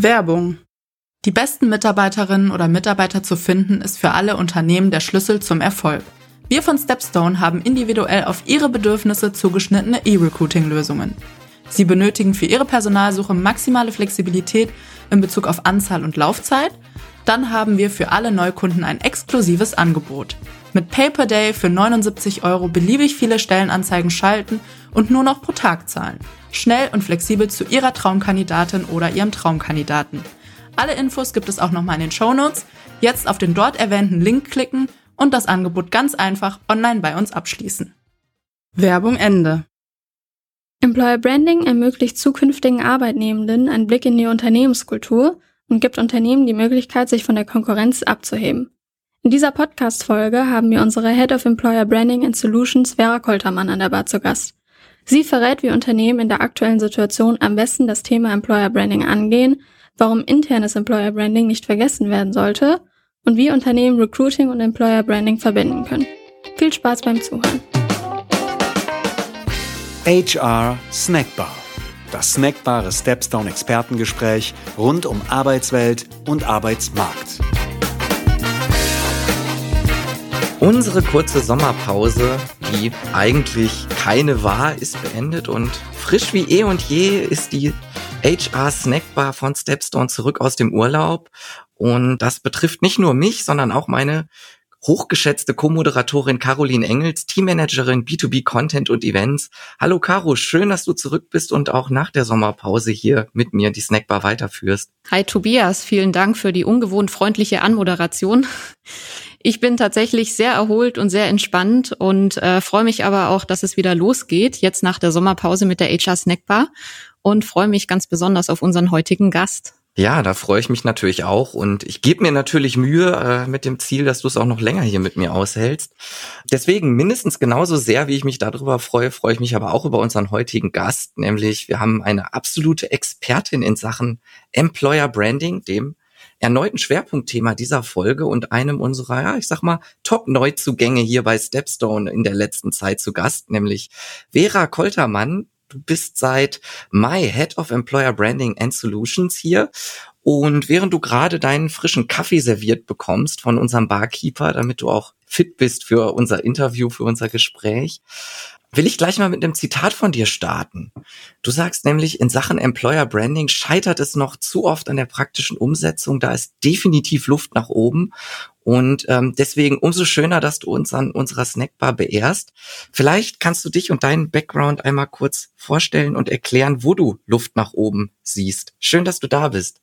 Werbung. Die besten Mitarbeiterinnen oder Mitarbeiter zu finden, ist für alle Unternehmen der Schlüssel zum Erfolg. Wir von Stepstone haben individuell auf Ihre Bedürfnisse zugeschnittene E-Recruiting-Lösungen. Sie benötigen für Ihre Personalsuche maximale Flexibilität in Bezug auf Anzahl und Laufzeit? Dann haben wir für alle Neukunden ein exklusives Angebot. Mit Pay per Day für 79 Euro beliebig viele Stellenanzeigen schalten und nur noch pro Tag zahlen. Schnell und flexibel zu Ihrer Traumkandidatin oder Ihrem Traumkandidaten. Alle Infos gibt es auch nochmal in den Show Notes. Jetzt auf den dort erwähnten Link klicken und das Angebot ganz einfach online bei uns abschließen. Werbung Ende. Employer Branding ermöglicht zukünftigen Arbeitnehmenden einen Blick in die Unternehmenskultur und gibt Unternehmen die Möglichkeit, sich von der Konkurrenz abzuheben. In dieser Podcast-Folge haben wir unsere Head of Employer Branding and Solutions Vera Koltermann an der Bar zu Gast. Sie verrät, wie Unternehmen in der aktuellen Situation am besten das Thema Employer Branding angehen, warum internes Employer Branding nicht vergessen werden sollte und wie Unternehmen Recruiting und Employer Branding verbinden können. Viel Spaß beim Zuhören. HR Snackbar. Das snackbare Stepstone Expertengespräch rund um Arbeitswelt und Arbeitsmarkt. Unsere kurze Sommerpause, die eigentlich keine war, ist beendet und frisch wie eh und je ist die HR Snackbar von Stepstone zurück aus dem Urlaub. Und das betrifft nicht nur mich, sondern auch meine hochgeschätzte Co-Moderatorin Caroline Engels, Teammanagerin B2B Content und Events. Hallo Caro, schön, dass du zurück bist und auch nach der Sommerpause hier mit mir die Snackbar weiterführst. Hi Tobias, vielen Dank für die ungewohnt freundliche Anmoderation. Ich bin tatsächlich sehr erholt und sehr entspannt und äh, freue mich aber auch, dass es wieder losgeht, jetzt nach der Sommerpause mit der HR Snackbar und freue mich ganz besonders auf unseren heutigen Gast. Ja, da freue ich mich natürlich auch und ich gebe mir natürlich Mühe äh, mit dem Ziel, dass du es auch noch länger hier mit mir aushältst. Deswegen mindestens genauso sehr, wie ich mich darüber freue, freue ich mich aber auch über unseren heutigen Gast, nämlich wir haben eine absolute Expertin in Sachen Employer Branding, dem erneuten Schwerpunktthema dieser Folge und einem unserer, ja, ich sag mal, Top-Neuzugänge hier bei Stepstone in der letzten Zeit zu Gast, nämlich Vera Koltermann, Du bist seit Mai Head of Employer Branding and Solutions hier. Und während du gerade deinen frischen Kaffee serviert bekommst von unserem Barkeeper, damit du auch fit bist für unser Interview, für unser Gespräch, will ich gleich mal mit einem Zitat von dir starten. Du sagst nämlich, in Sachen Employer Branding scheitert es noch zu oft an der praktischen Umsetzung. Da ist definitiv Luft nach oben. Und ähm, deswegen umso schöner, dass du uns an unserer Snackbar beehrst. Vielleicht kannst du dich und deinen Background einmal kurz vorstellen und erklären, wo du Luft nach oben siehst. Schön, dass du da bist.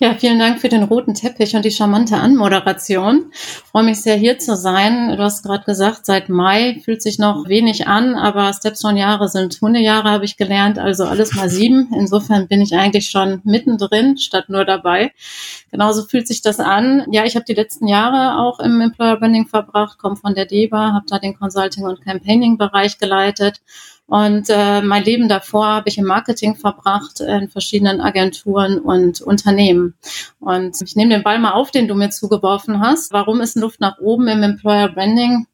Ja, vielen Dank für den roten Teppich und die charmante Anmoderation. Ich freue mich sehr, hier zu sein. Du hast gerade gesagt, seit Mai fühlt sich noch wenig an, aber Stepstone-Jahre sind Hundejahre, habe ich gelernt, also alles mal sieben. Insofern bin ich eigentlich schon mittendrin, statt nur dabei. Genauso fühlt sich das an. Ja, ich habe die letzten Jahre auch im Employer Branding verbracht, komme von der DEBA, habe da den Consulting- und Campaigning-Bereich geleitet und äh, mein Leben davor habe ich im Marketing verbracht, in verschiedenen Agenturen und Unternehmen. Und ich nehme den Ball mal auf, den du mir zugeworfen hast. Warum ist Luft nach oben im Employer Branding?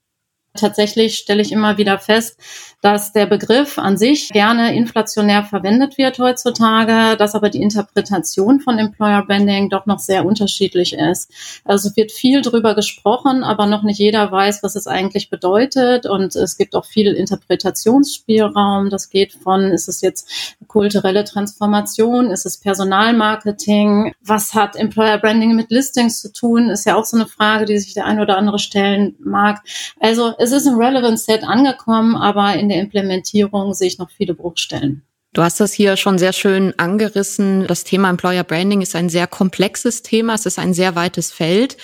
Tatsächlich stelle ich immer wieder fest, dass der Begriff an sich gerne inflationär verwendet wird heutzutage, dass aber die Interpretation von Employer Branding doch noch sehr unterschiedlich ist. Also es wird viel drüber gesprochen, aber noch nicht jeder weiß, was es eigentlich bedeutet und es gibt auch viel Interpretationsspielraum. Das geht von, ist es jetzt kulturelle Transformation, ist es Personalmarketing, was hat Employer Branding mit Listings zu tun, ist ja auch so eine Frage, die sich der eine oder andere stellen mag. Also es ist im Relevance Set angekommen, aber in der Implementierung sehe ich noch viele Bruchstellen. Du hast das hier schon sehr schön angerissen. Das Thema Employer Branding ist ein sehr komplexes Thema. Es ist ein sehr weites Feld.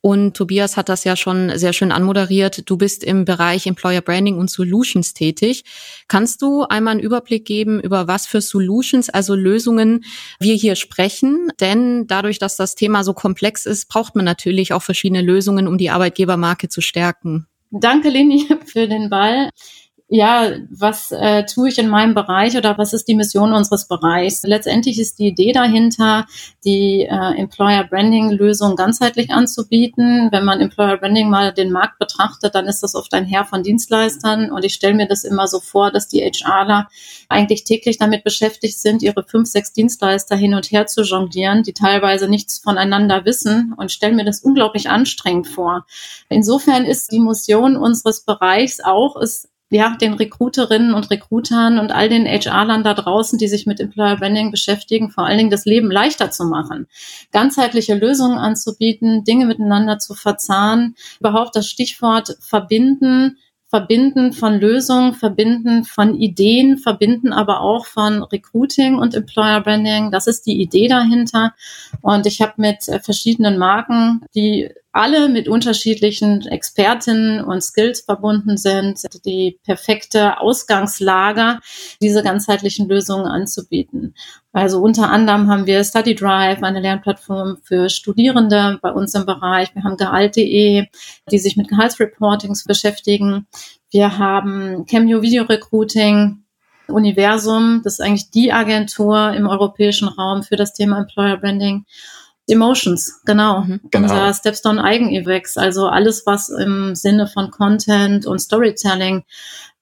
Und Tobias hat das ja schon sehr schön anmoderiert. Du bist im Bereich Employer Branding und Solutions tätig. Kannst du einmal einen Überblick geben, über was für Solutions, also Lösungen wir hier sprechen? Denn dadurch, dass das Thema so komplex ist, braucht man natürlich auch verschiedene Lösungen, um die Arbeitgebermarke zu stärken. Danke, Leni, für den Ball. Ja, was äh, tue ich in meinem Bereich oder was ist die Mission unseres Bereichs? Letztendlich ist die Idee dahinter, die äh, Employer Branding Lösung ganzheitlich anzubieten. Wenn man Employer Branding mal den Markt betrachtet, dann ist das oft ein Herr von Dienstleistern und ich stelle mir das immer so vor, dass die HRler eigentlich täglich damit beschäftigt sind, ihre fünf, sechs Dienstleister hin und her zu jonglieren, die teilweise nichts voneinander wissen und stelle mir das unglaublich anstrengend vor. Insofern ist die Mission unseres Bereichs auch, es ja, den Recruiterinnen und Recruitern und all den HR-Lern da draußen, die sich mit Employer Branding beschäftigen, vor allen Dingen das Leben leichter zu machen, ganzheitliche Lösungen anzubieten, Dinge miteinander zu verzahnen, überhaupt das Stichwort verbinden, Verbinden von Lösungen, Verbinden von Ideen, Verbinden aber auch von Recruiting und Employer Branding. Das ist die Idee dahinter. Und ich habe mit verschiedenen Marken, die alle mit unterschiedlichen Expertinnen und Skills verbunden sind, die perfekte Ausgangslage, diese ganzheitlichen Lösungen anzubieten. Also unter anderem haben wir Study Drive, eine Lernplattform für Studierende bei uns im Bereich. Wir haben Gehalt.de, die sich mit Gehaltsreportings beschäftigen. Wir haben Cameo Video Recruiting, Universum, das ist eigentlich die Agentur im europäischen Raum für das Thema Employer Branding. Emotions, genau. Mhm. genau. Unser Stepstone Eigenevex, also alles, was im Sinne von Content und Storytelling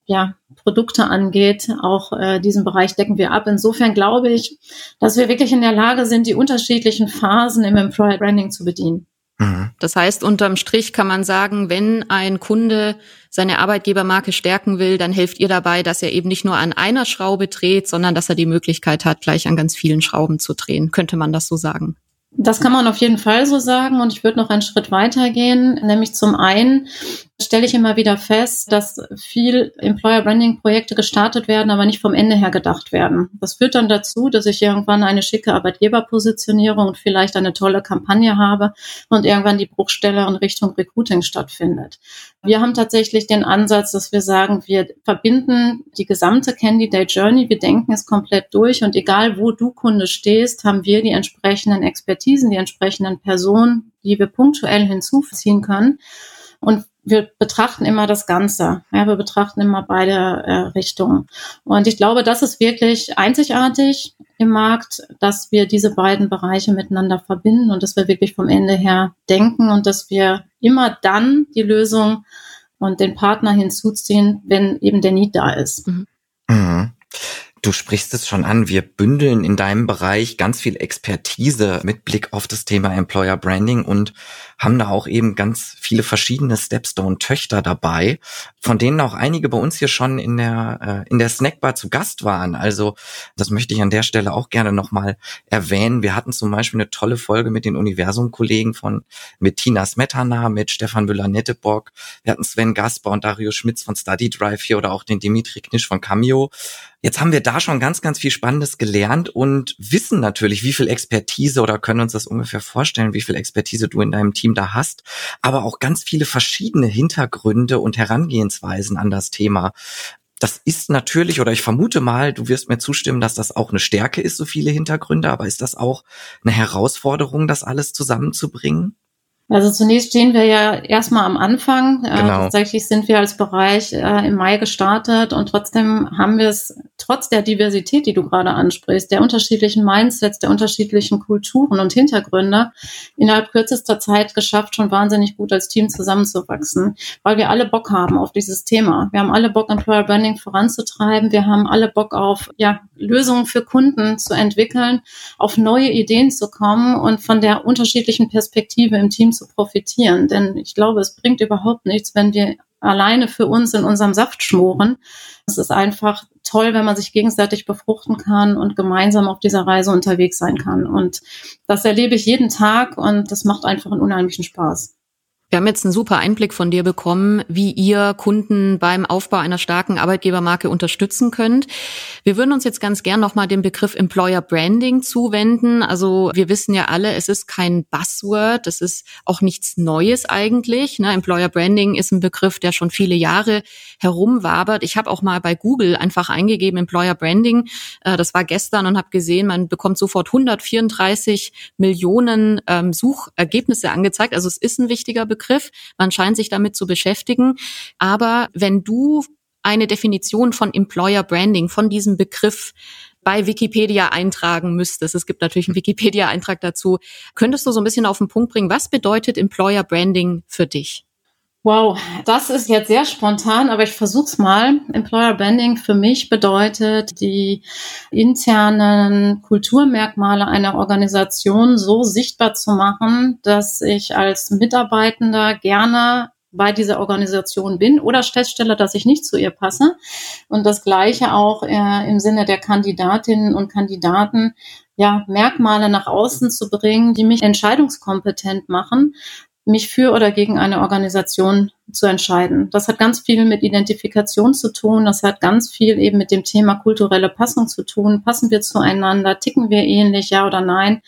ja, Produkte angeht, auch äh, diesen Bereich decken wir ab. Insofern glaube ich, dass wir wirklich in der Lage sind, die unterschiedlichen Phasen im Employer Branding zu bedienen. Mhm. Das heißt, unterm Strich kann man sagen, wenn ein Kunde seine Arbeitgebermarke stärken will, dann helft ihr dabei, dass er eben nicht nur an einer Schraube dreht, sondern dass er die Möglichkeit hat, gleich an ganz vielen Schrauben zu drehen. Könnte man das so sagen? Das kann man auf jeden Fall so sagen und ich würde noch einen Schritt weiter gehen, nämlich zum einen stelle ich immer wieder fest, dass viel Employer Branding Projekte gestartet werden, aber nicht vom Ende her gedacht werden. Das führt dann dazu, dass ich irgendwann eine schicke Arbeitgeberpositionierung und vielleicht eine tolle Kampagne habe und irgendwann die Bruchstelle in Richtung Recruiting stattfindet. Wir haben tatsächlich den Ansatz, dass wir sagen, wir verbinden die gesamte Candidate Journey. Wir denken es komplett durch und egal wo du Kunde stehst, haben wir die entsprechenden Expertisen, die entsprechenden Personen, die wir punktuell hinzuziehen können. Und wir betrachten immer das Ganze. Ja, wir betrachten immer beide äh, Richtungen. Und ich glaube, das ist wirklich einzigartig im Markt, dass wir diese beiden Bereiche miteinander verbinden und dass wir wirklich vom Ende her denken und dass wir immer dann die Lösung und den Partner hinzuziehen, wenn eben der Need da ist. Mhm. Mhm. Du sprichst es schon an, wir bündeln in deinem Bereich ganz viel Expertise mit Blick auf das Thema Employer Branding und haben da auch eben ganz viele verschiedene Stepstone-Töchter dabei, von denen auch einige bei uns hier schon in der, äh, in der Snackbar zu Gast waren. Also das möchte ich an der Stelle auch gerne nochmal erwähnen. Wir hatten zum Beispiel eine tolle Folge mit den Universum-Kollegen von, mit Tina Smetana, mit Stefan Müller-Netteborg. Wir hatten Sven Gasper und Dario Schmitz von Study Drive hier oder auch den Dimitri Knisch von Cameo. Jetzt haben wir da schon ganz, ganz viel Spannendes gelernt und wissen natürlich, wie viel Expertise oder können uns das ungefähr vorstellen, wie viel Expertise du in deinem Team Team da hast, aber auch ganz viele verschiedene Hintergründe und Herangehensweisen an das Thema. Das ist natürlich, oder ich vermute mal, du wirst mir zustimmen, dass das auch eine Stärke ist, so viele Hintergründe, aber ist das auch eine Herausforderung, das alles zusammenzubringen? Also zunächst stehen wir ja erstmal am Anfang. Äh, genau. Äh, tatsächlich sind wir als Bereich äh, im Mai gestartet und trotzdem haben wir es trotz der Diversität, die du gerade ansprichst, der unterschiedlichen Mindsets, der unterschiedlichen Kulturen und Hintergründe innerhalb kürzester Zeit geschafft, schon wahnsinnig gut als Team zusammenzuwachsen, weil wir alle Bock haben auf dieses Thema. Wir haben alle Bock, Employer Branding voranzutreiben. Wir haben alle Bock auf ja, Lösungen für Kunden zu entwickeln, auf neue Ideen zu kommen und von der unterschiedlichen Perspektive im Team zu profitieren. Denn ich glaube, es bringt überhaupt nichts, wenn wir alleine für uns in unserem Saft schmoren. Es ist einfach toll, wenn man sich gegenseitig befruchten kann und gemeinsam auf dieser Reise unterwegs sein kann. Und das erlebe ich jeden Tag und das macht einfach einen unheimlichen Spaß. Wir haben jetzt einen super Einblick von dir bekommen, wie ihr Kunden beim Aufbau einer starken Arbeitgebermarke unterstützen könnt. Wir würden uns jetzt ganz gern nochmal dem Begriff Employer Branding zuwenden. Also wir wissen ja alle, es ist kein Buzzword, es ist auch nichts Neues eigentlich. Ne? Employer Branding ist ein Begriff, der schon viele Jahre herumwabert. Ich habe auch mal bei Google einfach eingegeben Employer Branding. Äh, das war gestern und habe gesehen, man bekommt sofort 134 Millionen ähm, Suchergebnisse angezeigt. Also es ist ein wichtiger Begriff. Begriff. Man scheint sich damit zu beschäftigen. Aber wenn du eine Definition von Employer Branding, von diesem Begriff bei Wikipedia eintragen müsstest, es gibt natürlich einen Wikipedia-Eintrag dazu, könntest du so ein bisschen auf den Punkt bringen, was bedeutet Employer Branding für dich? Wow, das ist jetzt sehr spontan, aber ich versuch's mal. Employer Branding für mich bedeutet, die internen Kulturmerkmale einer Organisation so sichtbar zu machen, dass ich als Mitarbeitender gerne bei dieser Organisation bin oder feststelle, dass ich nicht zu ihr passe. Und das Gleiche auch äh, im Sinne der Kandidatinnen und Kandidaten, ja, Merkmale nach außen zu bringen, die mich entscheidungskompetent machen, mich für oder gegen eine Organisation zu entscheiden. Das hat ganz viel mit Identifikation zu tun. Das hat ganz viel eben mit dem Thema kulturelle Passung zu tun. Passen wir zueinander? Ticken wir ähnlich? Ja oder nein?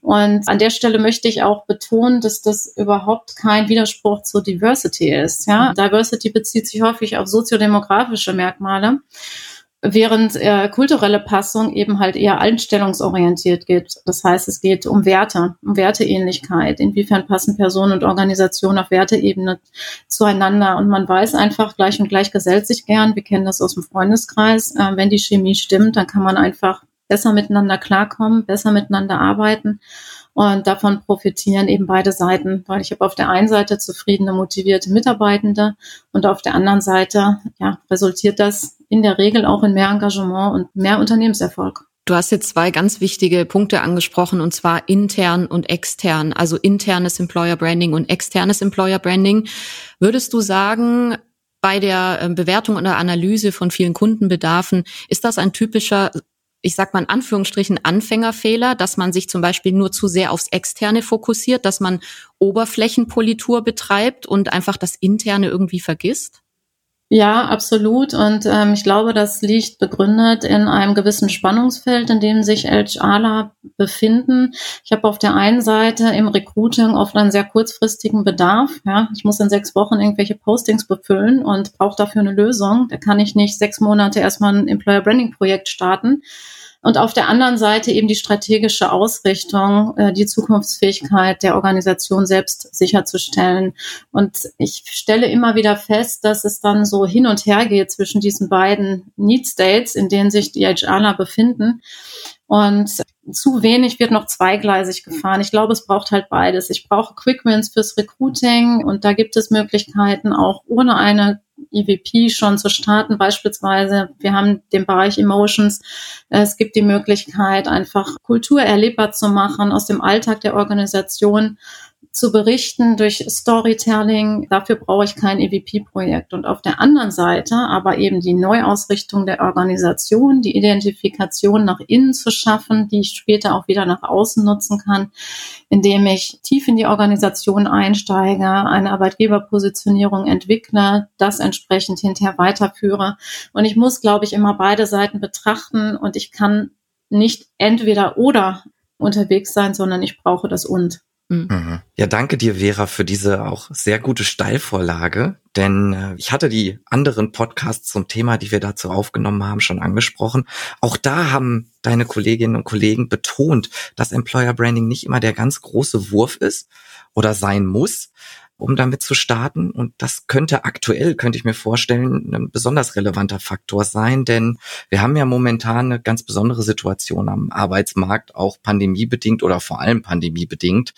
Und an der Stelle möchte ich auch betonen, dass das überhaupt kein Widerspruch zur Diversity ist. Ja, Diversity bezieht sich häufig auf soziodemografische Merkmale während äh, kulturelle Passung eben halt eher einstellungsorientiert geht. Das heißt, es geht um Werte, um Werteähnlichkeit. Inwiefern passen Personen und Organisationen auf Werteebene zueinander? Und man weiß einfach, gleich und gleich gesellt sich gern. Wir kennen das aus dem Freundeskreis. Äh, wenn die Chemie stimmt, dann kann man einfach besser miteinander klarkommen, besser miteinander arbeiten. Und davon profitieren eben beide Seiten, weil ich habe auf der einen Seite zufriedene, motivierte Mitarbeitende und auf der anderen Seite ja, resultiert das in der Regel auch in mehr Engagement und mehr Unternehmenserfolg. Du hast jetzt zwei ganz wichtige Punkte angesprochen, und zwar intern und extern, also internes Employer Branding und externes Employer Branding. Würdest du sagen, bei der ähm, Bewertung oder Analyse von vielen Kundenbedarfen ist das ein typischer ich sag mal in Anführungsstrichen Anfängerfehler, dass man sich zum Beispiel nur zu sehr aufs Externe fokussiert, dass man Oberflächenpolitur betreibt und einfach das Interne irgendwie vergisst? Ja, absolut. Und ähm, ich glaube, das liegt begründet in einem gewissen Spannungsfeld, in dem sich HRler befinden. Ich habe auf der einen Seite im Recruiting oft einen sehr kurzfristigen Bedarf. Ja, ich muss in sechs Wochen irgendwelche Postings befüllen und brauche dafür eine Lösung. Da kann ich nicht sechs Monate erstmal ein Employer Branding Projekt starten und auf der anderen Seite eben die strategische Ausrichtung, äh, die Zukunftsfähigkeit der Organisation selbst sicherzustellen. Und ich stelle immer wieder fest, dass es dann so hin und her geht zwischen diesen beiden Need States, in denen sich die HRler befinden. Und zu wenig wird noch zweigleisig gefahren. Ich glaube, es braucht halt beides. Ich brauche Quick Wins fürs Recruiting und da gibt es Möglichkeiten, auch ohne eine EVP schon zu starten. Beispielsweise, wir haben den Bereich Emotions. Es gibt die Möglichkeit, einfach Kultur erlebbar zu machen aus dem Alltag der Organisation zu berichten durch Storytelling. Dafür brauche ich kein EVP-Projekt. Und auf der anderen Seite aber eben die Neuausrichtung der Organisation, die Identifikation nach innen zu schaffen, die ich später auch wieder nach außen nutzen kann, indem ich tief in die Organisation einsteige, eine Arbeitgeberpositionierung entwickle, das entsprechend hinterher weiterführe. Und ich muss, glaube ich, immer beide Seiten betrachten und ich kann nicht entweder oder unterwegs sein, sondern ich brauche das und. Mhm. mhm. Ja, danke dir, Vera, für diese auch sehr gute Steilvorlage. Denn äh, ich hatte die anderen Podcasts zum Thema, die wir dazu aufgenommen haben, schon angesprochen. Auch da haben deine Kolleginnen und Kollegen betont, dass Employer Branding nicht immer der ganz große Wurf ist oder sein muss, um damit zu starten. Und das könnte aktuell, könnte ich mir vorstellen, ein besonders relevanter Faktor sein, denn wir haben ja momentan eine ganz besondere Situation am Arbeitsmarkt, auch pandemiebedingt oder vor allem pandemiebedingt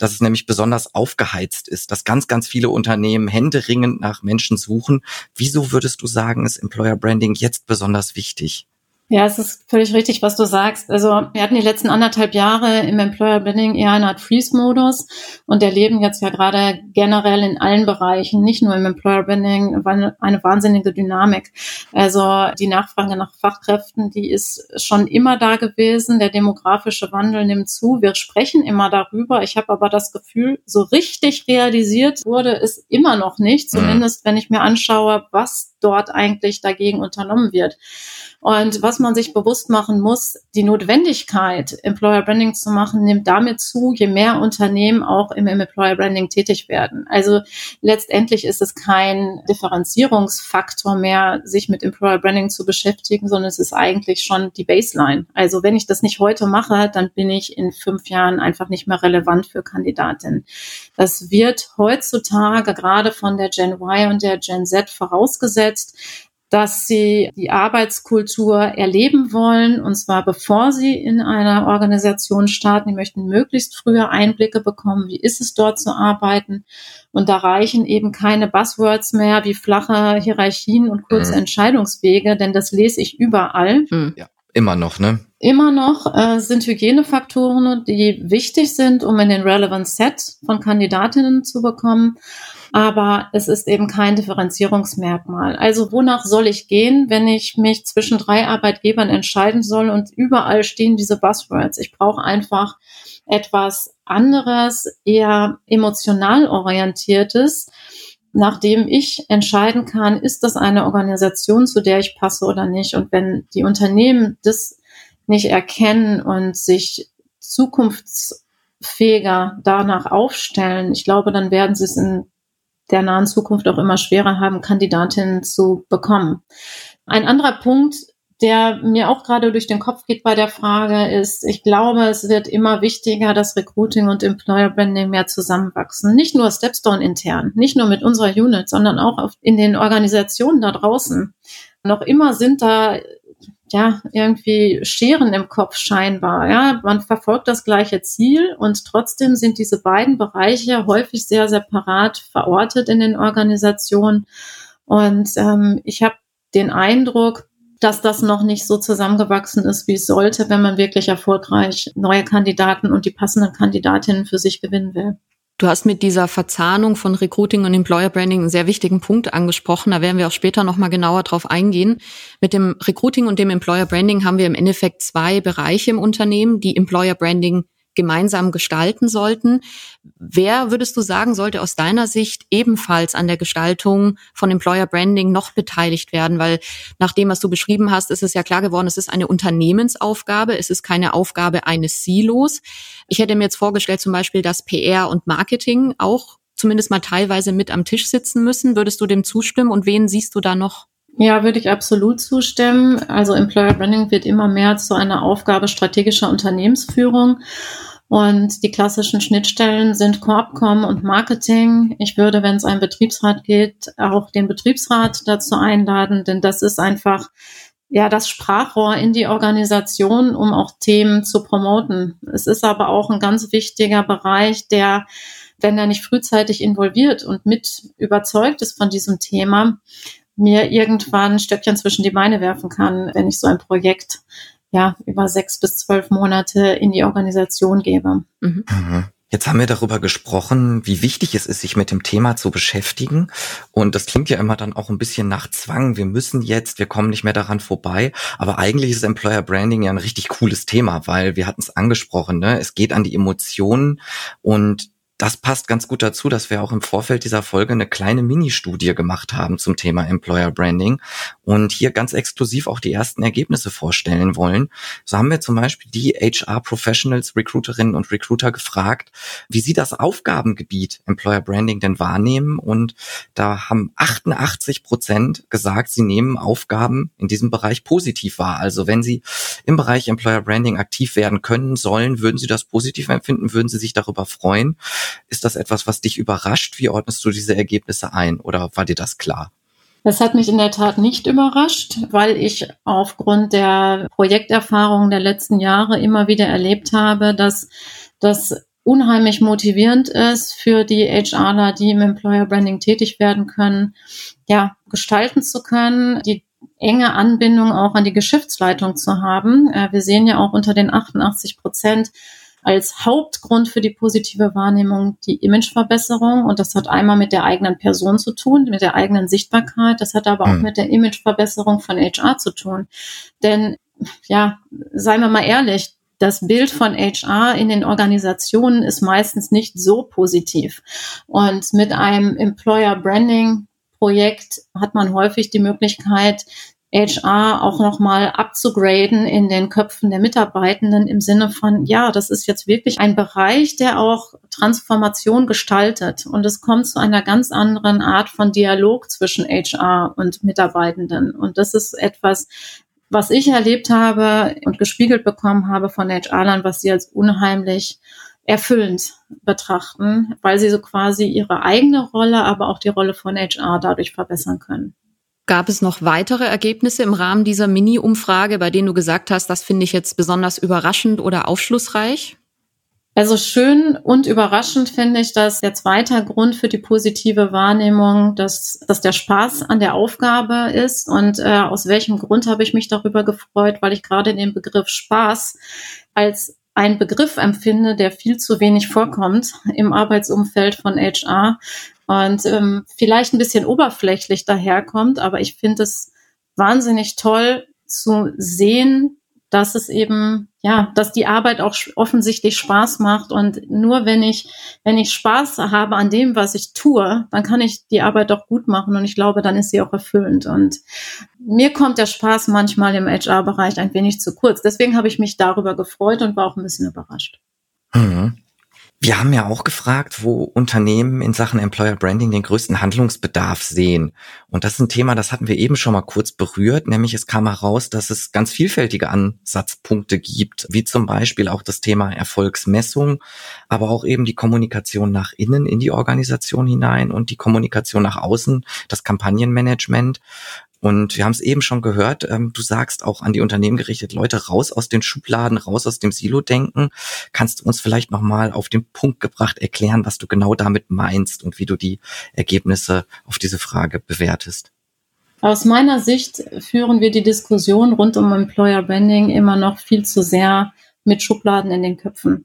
dass es nämlich besonders aufgeheizt ist, dass ganz, ganz viele Unternehmen händeringend nach Menschen suchen. Wieso würdest du sagen, ist Employer Branding jetzt besonders wichtig? Ja, es ist völlig richtig, was du sagst. Also wir hatten die letzten anderthalb Jahre im Employer Branding eher eine Art Freeze-Modus und erleben jetzt ja gerade generell in allen Bereichen, nicht nur im Employer Branding, eine wahnsinnige Dynamik. Also die Nachfrage nach Fachkräften, die ist schon immer da gewesen. Der demografische Wandel nimmt zu. Wir sprechen immer darüber. Ich habe aber das Gefühl, so richtig realisiert wurde es immer noch nicht. Mhm. Zumindest wenn ich mir anschaue, was dort eigentlich dagegen unternommen wird. Und was man sich bewusst machen muss, die Notwendigkeit, Employer Branding zu machen, nimmt damit zu, je mehr Unternehmen auch im, Employer Branding tätig werden. Also letztendlich ist es kein Differenzierungsfaktor mehr, sich mit Employer Branding zu beschäftigen, sondern es ist eigentlich schon die Baseline. Also wenn ich das nicht heute mache, dann bin ich in fünf Jahren einfach nicht mehr relevant für Kandidatinnen. Das wird heutzutage gerade von der Gen Y und der Gen Z vorausgesetzt dass sie die Arbeitskultur erleben wollen, und zwar bevor sie in einer Organisation starten. Die möchten möglichst früher Einblicke bekommen, wie ist es dort zu arbeiten. Und da reichen eben keine Buzzwords mehr wie flache Hierarchien und kurze mhm. Entscheidungswege, denn das lese ich überall. Mhm. Ja, immer noch, ne? Immer noch äh, sind Hygienefaktoren, die wichtig sind, um in den Relevant Set von Kandidatinnen zu bekommen aber es ist eben kein Differenzierungsmerkmal. Also wonach soll ich gehen, wenn ich mich zwischen drei Arbeitgebern entscheiden soll und überall stehen diese Buzzwords? Ich brauche einfach etwas anderes, eher emotional orientiertes, nachdem ich entscheiden kann, ist das eine Organisation, zu der ich passe oder nicht. Und wenn die Unternehmen das nicht erkennen und sich zukunftsfähiger danach aufstellen, ich glaube, dann werden sie es in der nahen Zukunft auch immer schwerer haben, Kandidatinnen zu bekommen. Ein anderer Punkt, der mir auch gerade durch den Kopf geht bei der Frage ist, ich glaube, es wird immer wichtiger, dass Recruiting und Employer Branding mehr zusammenwachsen. Nicht nur Stepstone intern, nicht nur mit unserer Unit, sondern auch in den Organisationen da draußen. Noch immer sind da ja, irgendwie Scheren im Kopf scheinbar. Ja, man verfolgt das gleiche Ziel und trotzdem sind diese beiden Bereiche häufig sehr separat verortet in den Organisationen. Und ähm, ich habe den Eindruck, dass das noch nicht so zusammengewachsen ist, wie es sollte, wenn man wirklich erfolgreich neue Kandidaten und die passenden Kandidatinnen für sich gewinnen will. Du hast mit dieser Verzahnung von Recruiting und Employer Branding einen sehr wichtigen Punkt angesprochen. Da werden wir auch später nochmal genauer drauf eingehen. Mit dem Recruiting und dem Employer Branding haben wir im Endeffekt zwei Bereiche im Unternehmen, die Employer Branding gemeinsam gestalten sollten. Wer, würdest du sagen, sollte aus deiner Sicht ebenfalls an der Gestaltung von Employer Branding noch beteiligt werden? Weil nach dem, was du beschrieben hast, ist es ja klar geworden, es ist eine Unternehmensaufgabe, es ist keine Aufgabe eines Silos. Ich hätte mir jetzt vorgestellt, zum Beispiel, dass PR und Marketing auch zumindest mal teilweise mit am Tisch sitzen müssen. Würdest du dem zustimmen und wen siehst du da noch? Ja, würde ich absolut zustimmen. Also Employer Branding wird immer mehr zu einer Aufgabe strategischer Unternehmensführung. Und die klassischen Schnittstellen sind Koopcom und Marketing. Ich würde, wenn es einen Betriebsrat geht, auch den Betriebsrat dazu einladen, denn das ist einfach ja das Sprachrohr in die Organisation, um auch Themen zu promoten. Es ist aber auch ein ganz wichtiger Bereich, der, wenn er nicht frühzeitig involviert und mit überzeugt ist von diesem Thema, mir irgendwann Stöckchen zwischen die Beine werfen kann, wenn ich so ein Projekt ja über sechs bis zwölf Monate in die Organisation gebe. Mhm. mhm. Jetzt haben wir darüber gesprochen, wie wichtig es ist, sich mit dem Thema zu beschäftigen. Und das klingt ja immer dann auch ein bisschen nach Zwang. Wir müssen jetzt, wir kommen nicht mehr daran vorbei. Aber eigentlich ist Employer Branding ja ein richtig cooles Thema, weil wir hatten es angesprochen, ne? Es geht an die Emotionen und das passt ganz gut dazu, dass wir auch im Vorfeld dieser Folge eine kleine Mini-Studie gemacht haben zum Thema Employer Branding und hier ganz exklusiv auch die ersten Ergebnisse vorstellen wollen. So haben wir zum Beispiel die HR Professionals, Recruiterinnen und Recruiter gefragt, wie sie das Aufgabengebiet Employer Branding denn wahrnehmen und da haben 88 Prozent gesagt, sie nehmen Aufgaben in diesem Bereich positiv wahr. Also wenn sie im Bereich Employer Branding aktiv werden können, sollen, würden sie das positiv empfinden, würden sie sich darüber freuen. Ist das etwas, was dich überrascht? Wie ordnest du diese Ergebnisse ein oder war dir das klar? Das hat mich in der Tat nicht überrascht, weil ich aufgrund der Projekterfahrungen der letzten Jahre immer wieder erlebt habe, dass das unheimlich motivierend ist für die HRler, die im Employer Branding tätig werden können, ja, gestalten zu können, die enge Anbindung auch an die Geschäftsleitung zu haben. Äh, wir sehen ja auch unter den 88 Prozent als Hauptgrund für die positive Wahrnehmung die Imageverbesserung. Und das hat einmal mit der eigenen Person zu tun, mit der eigenen Sichtbarkeit. Das hat aber auch mhm. mit der Imageverbesserung von HR zu tun. Denn, ja, seien wir mal ehrlich, das Bild von HR in den Organisationen ist meistens nicht so positiv. Und mit einem Employer Branding Projekt hat man häufig die Möglichkeit, HR auch nochmal abzugraden in den Köpfen der Mitarbeitenden im Sinne von, ja, das ist jetzt wirklich ein Bereich, der auch Transformation gestaltet. Und es kommt zu einer ganz anderen Art von Dialog zwischen HR und Mitarbeitenden. Und das ist etwas, was ich erlebt habe und gespiegelt bekommen habe von HR-Lern, was sie als unheimlich erfüllend betrachten, weil sie so quasi ihre eigene Rolle, aber auch die Rolle von HR dadurch verbessern können. Gab es noch weitere Ergebnisse im Rahmen dieser Mini-Umfrage, bei denen du gesagt hast, das finde ich jetzt besonders überraschend oder aufschlussreich? Also schön und überraschend finde ich, dass der zweite Grund für die positive Wahrnehmung, dass, dass der Spaß an der Aufgabe ist. Und äh, aus welchem Grund habe ich mich darüber gefreut? Weil ich gerade den Begriff Spaß als ein Begriff empfinde, der viel zu wenig vorkommt im Arbeitsumfeld von HR und ähm, vielleicht ein bisschen oberflächlich daherkommt. Aber ich finde es wahnsinnig toll zu sehen, dass es eben, ja, dass die Arbeit auch offensichtlich Spaß macht. Und nur wenn ich, wenn ich Spaß habe an dem, was ich tue, dann kann ich die Arbeit auch gut machen. Und ich glaube, dann ist sie auch erfüllend. Und mir kommt der Spaß manchmal im HR-Bereich ein wenig zu kurz. Deswegen habe ich mich darüber gefreut und war auch ein bisschen überrascht. Mhm. Wir haben ja auch gefragt, wo Unternehmen in Sachen Employer Branding den größten Handlungsbedarf sehen. Und das ist ein Thema, das hatten wir eben schon mal kurz berührt, nämlich es kam heraus, dass es ganz vielfältige Ansatzpunkte gibt, wie zum Beispiel auch das Thema Erfolgsmessung, aber auch eben die Kommunikation nach innen in die Organisation hinein und die Kommunikation nach außen, das Kampagnenmanagement. Und wir haben es eben schon gehört, ähm, du sagst auch an die Unternehmen gerichtet, Leute raus aus den Schubladen, raus aus dem Silo-Denken. Kannst du uns vielleicht nochmal auf den Punkt gebracht erklären, was du genau damit meinst und wie du die Ergebnisse auf diese Frage bewertest? Aus meiner Sicht führen wir die Diskussion rund um Employer Branding immer noch viel zu sehr mit Schubladen in den Köpfen.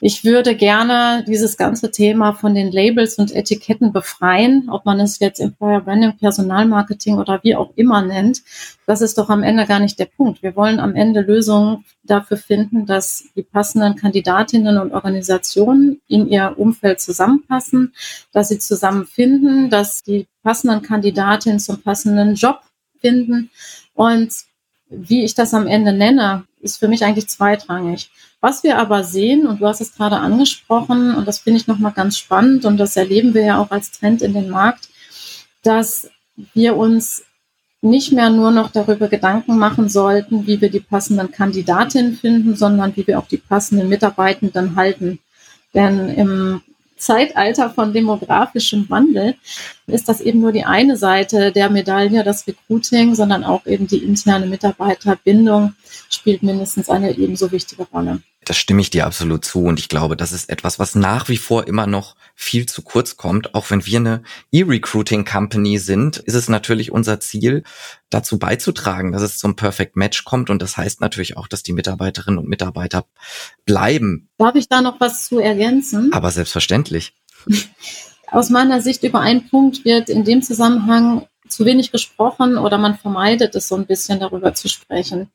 Ich würde gerne dieses ganze Thema von den Labels und Etiketten befreien, ob man es jetzt Employer Branding, Personalmarketing oder wie auch immer nennt. Das ist doch am Ende gar nicht der Punkt. Wir wollen am Ende Lösungen dafür finden, dass die passenden Kandidatinnen und Organisationen in ihr Umfeld zusammenpassen, dass sie zusammenfinden, dass die passenden Kandidatinnen zum passenden Job finden und wie ich das am Ende nenne, ist für mich eigentlich zweitrangig. Was wir aber sehen, und du hast es gerade angesprochen, und das finde ich nochmal ganz spannend, und das erleben wir ja auch als Trend in den Markt, dass wir uns nicht mehr nur noch darüber Gedanken machen sollten, wie wir die passenden Kandidatinnen finden, sondern wie wir auch die passenden Mitarbeitenden halten. Denn im Zeitalter von demografischem Wandel ist das eben nur die eine Seite der Medaille, das Recruiting, sondern auch eben die interne Mitarbeiterbindung spielt mindestens eine ebenso wichtige Rolle. Das stimme ich dir absolut zu und ich glaube, das ist etwas, was nach wie vor immer noch viel zu kurz kommt. Auch wenn wir eine E-Recruiting Company sind, ist es natürlich unser Ziel, dazu beizutragen, dass es zum Perfect Match kommt und das heißt natürlich auch, dass die Mitarbeiterinnen und Mitarbeiter bleiben. Darf ich da noch was zu ergänzen? Aber selbstverständlich. Aus meiner Sicht über einen Punkt wird in dem Zusammenhang zu wenig gesprochen oder man vermeidet es so ein bisschen darüber zu sprechen.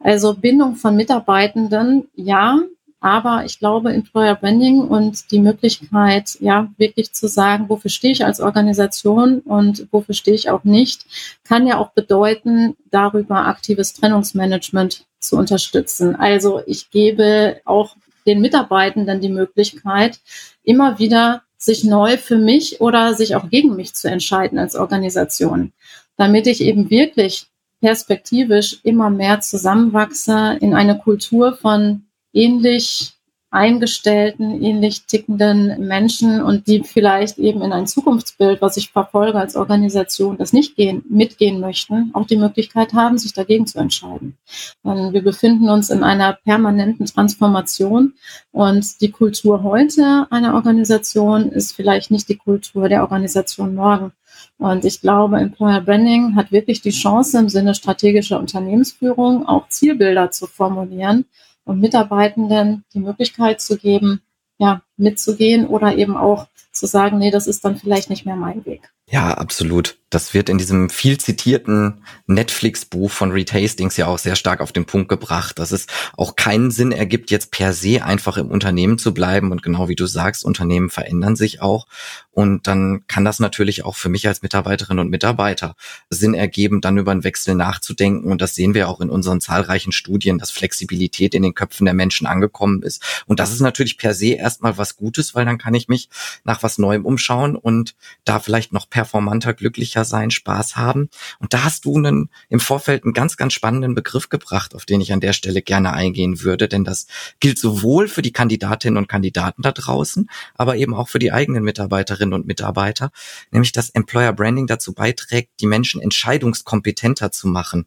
Also Bindung von Mitarbeitenden, ja, aber ich glaube, Employer Branding und die Möglichkeit, ja, wirklich zu sagen, wofür stehe ich als Organisation und wofür stehe ich auch nicht, kann ja auch bedeuten, darüber aktives Trennungsmanagement zu unterstützen. Also ich gebe auch den Mitarbeitenden die Möglichkeit, immer wieder sich neu für mich oder sich auch gegen mich zu entscheiden als Organisation, damit ich eben wirklich perspektivisch immer mehr zusammenwachse in eine Kultur von ähnlich eingestellten, ähnlich tickenden Menschen und die vielleicht eben in ein Zukunftsbild, was ich verfolge als Organisation, das nicht gehen, mitgehen möchten, auch die Möglichkeit haben, sich dagegen zu entscheiden. Und wir befinden uns in einer permanenten Transformation und die Kultur heute einer Organisation ist vielleicht nicht die Kultur der Organisation morgen. Und ich glaube, Employer Branding hat wirklich die Chance im Sinne strategischer Unternehmensführung auch Zielbilder zu formulieren und Mitarbeitenden die Möglichkeit zu geben, ja, mitzugehen oder eben auch zu sagen, nee, das ist dann vielleicht nicht mehr mein Weg. Ja, absolut. Das wird in diesem viel zitierten Netflix-Buch von Reed Hastings ja auch sehr stark auf den Punkt gebracht, dass es auch keinen Sinn ergibt, jetzt per se einfach im Unternehmen zu bleiben. Und genau wie du sagst, Unternehmen verändern sich auch. Und dann kann das natürlich auch für mich als Mitarbeiterin und Mitarbeiter Sinn ergeben, dann über einen Wechsel nachzudenken. Und das sehen wir auch in unseren zahlreichen Studien, dass Flexibilität in den Köpfen der Menschen angekommen ist. Und das ist natürlich per se erstmal was Gutes, weil dann kann ich mich nach was Neuem umschauen und da vielleicht noch performanter, glücklicher Sein, Spaß haben. Und da hast du einen, im Vorfeld einen ganz, ganz spannenden Begriff gebracht, auf den ich an der Stelle gerne eingehen würde, denn das gilt sowohl für die Kandidatinnen und Kandidaten da draußen, aber eben auch für die eigenen Mitarbeiterinnen und Mitarbeiter, nämlich dass Employer Branding dazu beiträgt, die Menschen entscheidungskompetenter zu machen.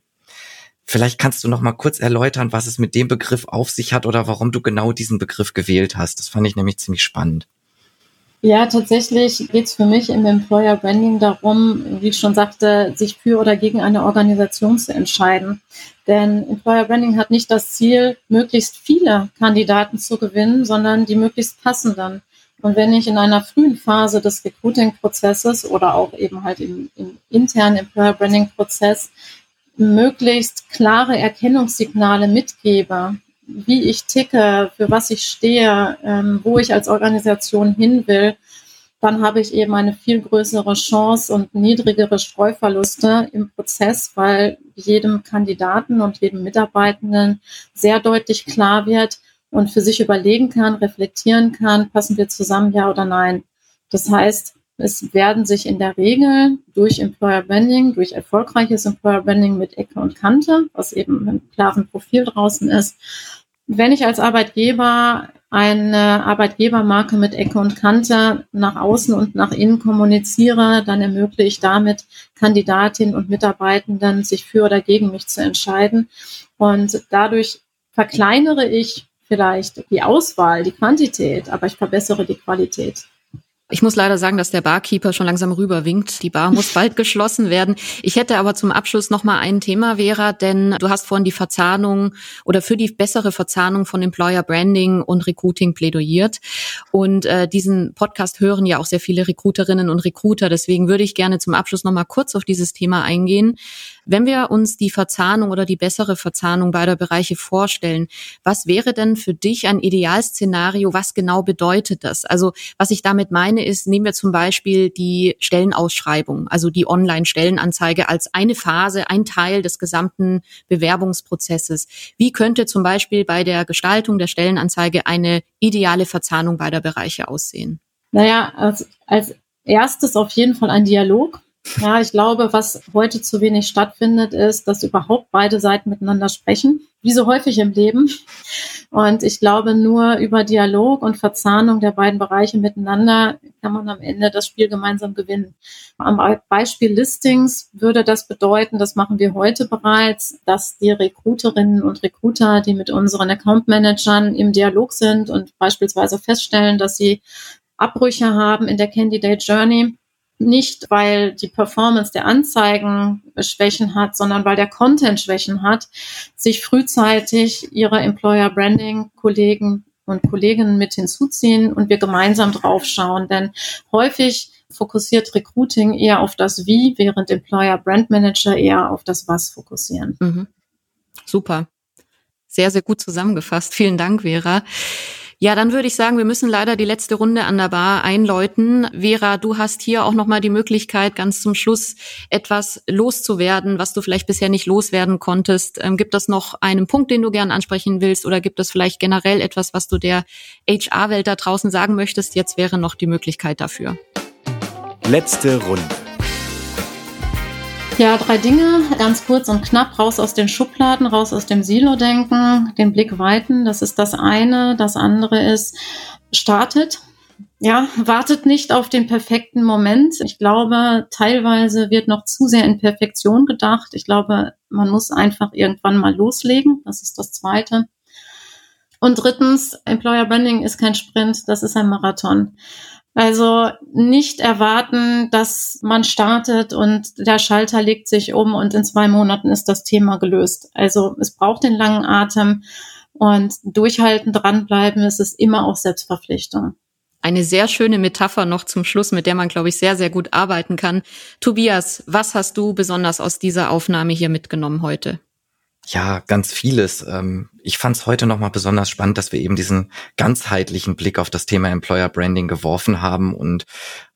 Vielleicht kannst du noch mal kurz erläutern, was es mit dem Begriff auf sich hat oder warum du genau diesen Begriff gewählt hast. Das fand ich nämlich ziemlich spannend. Ja, tatsächlich geht es für mich im Employer Branding darum, wie ich schon sagte, sich für oder gegen eine Organisation zu entscheiden. Denn Employer Branding hat nicht das Ziel, möglichst viele Kandidaten zu gewinnen, sondern die möglichst passenden. Und wenn ich in einer frühen Phase des Recruiting-Prozesses oder auch eben halt im, im internen Employer Branding-Prozess möglichst klare Erkennungssignale mitgebe, wie ich ticke, für was ich stehe, ähm, wo ich als Organisation hin will, dann habe ich eben eine viel größere Chance und niedrigere Streuverluste im Prozess, weil jedem Kandidaten und jedem Mitarbeitenden sehr deutlich klar wird und für sich überlegen kann, reflektieren kann, passen wir zusammen, ja oder nein. Das heißt, es werden sich in der Regel durch Employer Branding, durch erfolgreiches Employer Branding mit Ecke und Kante, was eben einem klaren Profil draußen ist, wenn ich als Arbeitgeber eine Arbeitgebermarke mit Ecke und Kante nach außen und nach innen kommuniziere, dann ermögliche ich damit Kandidatinnen und Mitarbeitenden, sich für oder gegen mich zu entscheiden. Und dadurch verkleinere ich vielleicht die Auswahl, die Quantität, aber ich verbessere die Qualität. Ich muss leider sagen, dass der Barkeeper schon langsam rüberwinkt. Die Bar muss bald geschlossen werden. Ich hätte aber zum Abschluss noch mal ein Thema, Vera, denn du hast vorhin die Verzahnung oder für die bessere Verzahnung von Employer Branding und Recruiting plädoyiert. Und äh, diesen Podcast hören ja auch sehr viele Recruiterinnen und Recruiter. Deswegen würde ich gerne zum Abschluss noch mal kurz auf dieses Thema eingehen. Wenn wir uns die Verzahnung oder die bessere Verzahnung beider Bereiche vorstellen, was wäre denn für dich ein Idealszenario? Was genau bedeutet das? Also was ich damit meine ist, nehmen wir zum Beispiel die Stellenausschreibung, also die Online-Stellenanzeige als eine Phase, ein Teil des gesamten Bewerbungsprozesses. Wie könnte zum Beispiel bei der Gestaltung der Stellenanzeige eine ideale Verzahnung beider Bereiche aussehen? Naja, als, als erstes auf jeden Fall ein Dialog ja, ich glaube, was heute zu wenig stattfindet, ist, dass überhaupt beide Seiten miteinander sprechen, wie so häufig im Leben. Und ich glaube, nur über Dialog und Verzahnung der beiden Bereiche miteinander kann man am Ende das Spiel gemeinsam gewinnen. Am Beispiel Listings würde das bedeuten, das machen wir heute bereits, dass die Recruiterinnen und Recruiter, die mit unseren Account Managern im Dialog sind und beispielsweise feststellen, dass sie Abbrüche haben in der Candidate Journey, nicht, weil die Performance der Anzeigen Schwächen hat, sondern weil der Content Schwächen hat, sich frühzeitig ihre Employer Branding Kollegen und Kolleginnen mit hinzuziehen und wir gemeinsam draufschauen. Denn häufig fokussiert Recruiting eher auf das Wie, während Employer Brand Manager eher auf das Was fokussieren. Mhm. Super. Sehr, sehr gut zusammengefasst. Vielen Dank, Vera. Ja, dann würde ich sagen, wir müssen leider die letzte Runde an der Bar einläuten. Vera, du hast hier auch nochmal die Möglichkeit, ganz zum Schluss etwas loszuwerden, was du vielleicht bisher nicht loswerden konntest. Ähm, gibt es noch einen Punkt, den du gern ansprechen willst oder gibt es vielleicht generell etwas, was du der HR-Welt da draußen sagen möchtest? Jetzt wäre noch die Möglichkeit dafür. Letzte Runde. Ja, drei Dinge, ganz kurz und knapp, raus aus den Schubladen, raus aus dem Silo-Denken, den Blick weiten, das ist das eine. Das andere ist, startet. Ja, wartet nicht auf den perfekten Moment. Ich glaube, teilweise wird noch zu sehr in Perfektion gedacht. Ich glaube, man muss einfach irgendwann mal loslegen. Das ist das zweite. Und drittens, Employer Branding ist kein Sprint, das ist ein Marathon. Also nicht erwarten, dass man startet und der Schalter legt sich um und in zwei Monaten ist das Thema gelöst. Also es braucht den langen Atem und durchhalten, dranbleiben, es ist immer auch Selbstverpflichtung. Eine sehr schöne Metapher noch zum Schluss, mit der man, glaube ich, sehr, sehr gut arbeiten kann. Tobias, was hast du besonders aus dieser Aufnahme hier mitgenommen heute? Ja, ganz vieles. Ähm, ich fand es heute nochmal besonders spannend, dass wir eben diesen ganzheitlichen Blick auf das Thema Employer Branding geworfen haben und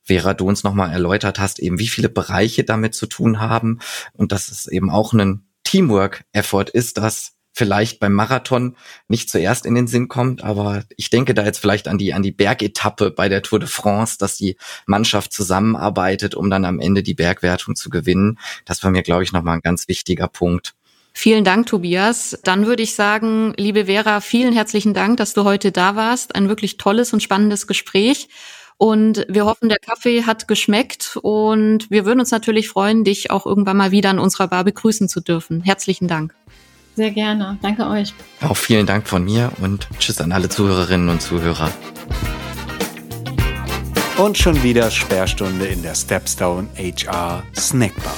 Vera, du uns nochmal erläutert hast, eben wie viele Bereiche damit zu tun haben und dass es eben auch ein Teamwork-Effort ist, das vielleicht beim Marathon nicht zuerst in den Sinn kommt, aber ich denke da jetzt vielleicht an die, an die Bergetappe bei der Tour de France, dass die Mannschaft zusammenarbeitet, um dann am Ende die Bergwertung zu gewinnen. Das war mir, glaube ich, nochmal ein ganz wichtiger Punkt. Vielen Dank, Tobias. Dann würde ich sagen, liebe Vera, vielen herzlichen Dank, dass du heute da warst. Ein wirklich tolles und spannendes Gespräch. Und wir hoffen, der Kaffee hat geschmeckt und wir würden uns natürlich freuen, dich auch irgendwann mal wieder an unserer Bar begrüßen zu dürfen. Herzlichen Dank. Sehr gerne. Danke euch. Auch vielen Dank von mir und tschüss an alle Zuhörerinnen und Zuhörer. Und schon wieder Sperrstunde in der Stepstone HR Snackbar.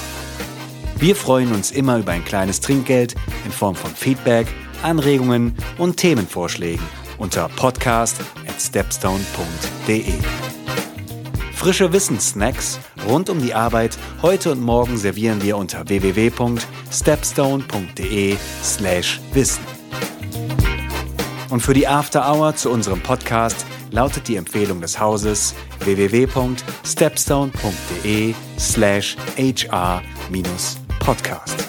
Wir freuen uns immer über ein kleines Trinkgeld in Form von Feedback, Anregungen und Themenvorschlägen unter podcast at stepstone.de. Frische Wissenssnacks rund um die Arbeit heute und morgen servieren wir unter www.stepstone.de/wissen. Und für die After Hour zu unserem Podcast lautet die Empfehlung des Hauses www.stepstone.de/hr-podcast.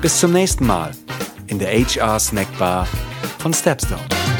Bis zum nächsten Mal in der HR Snackbar von Stepstone.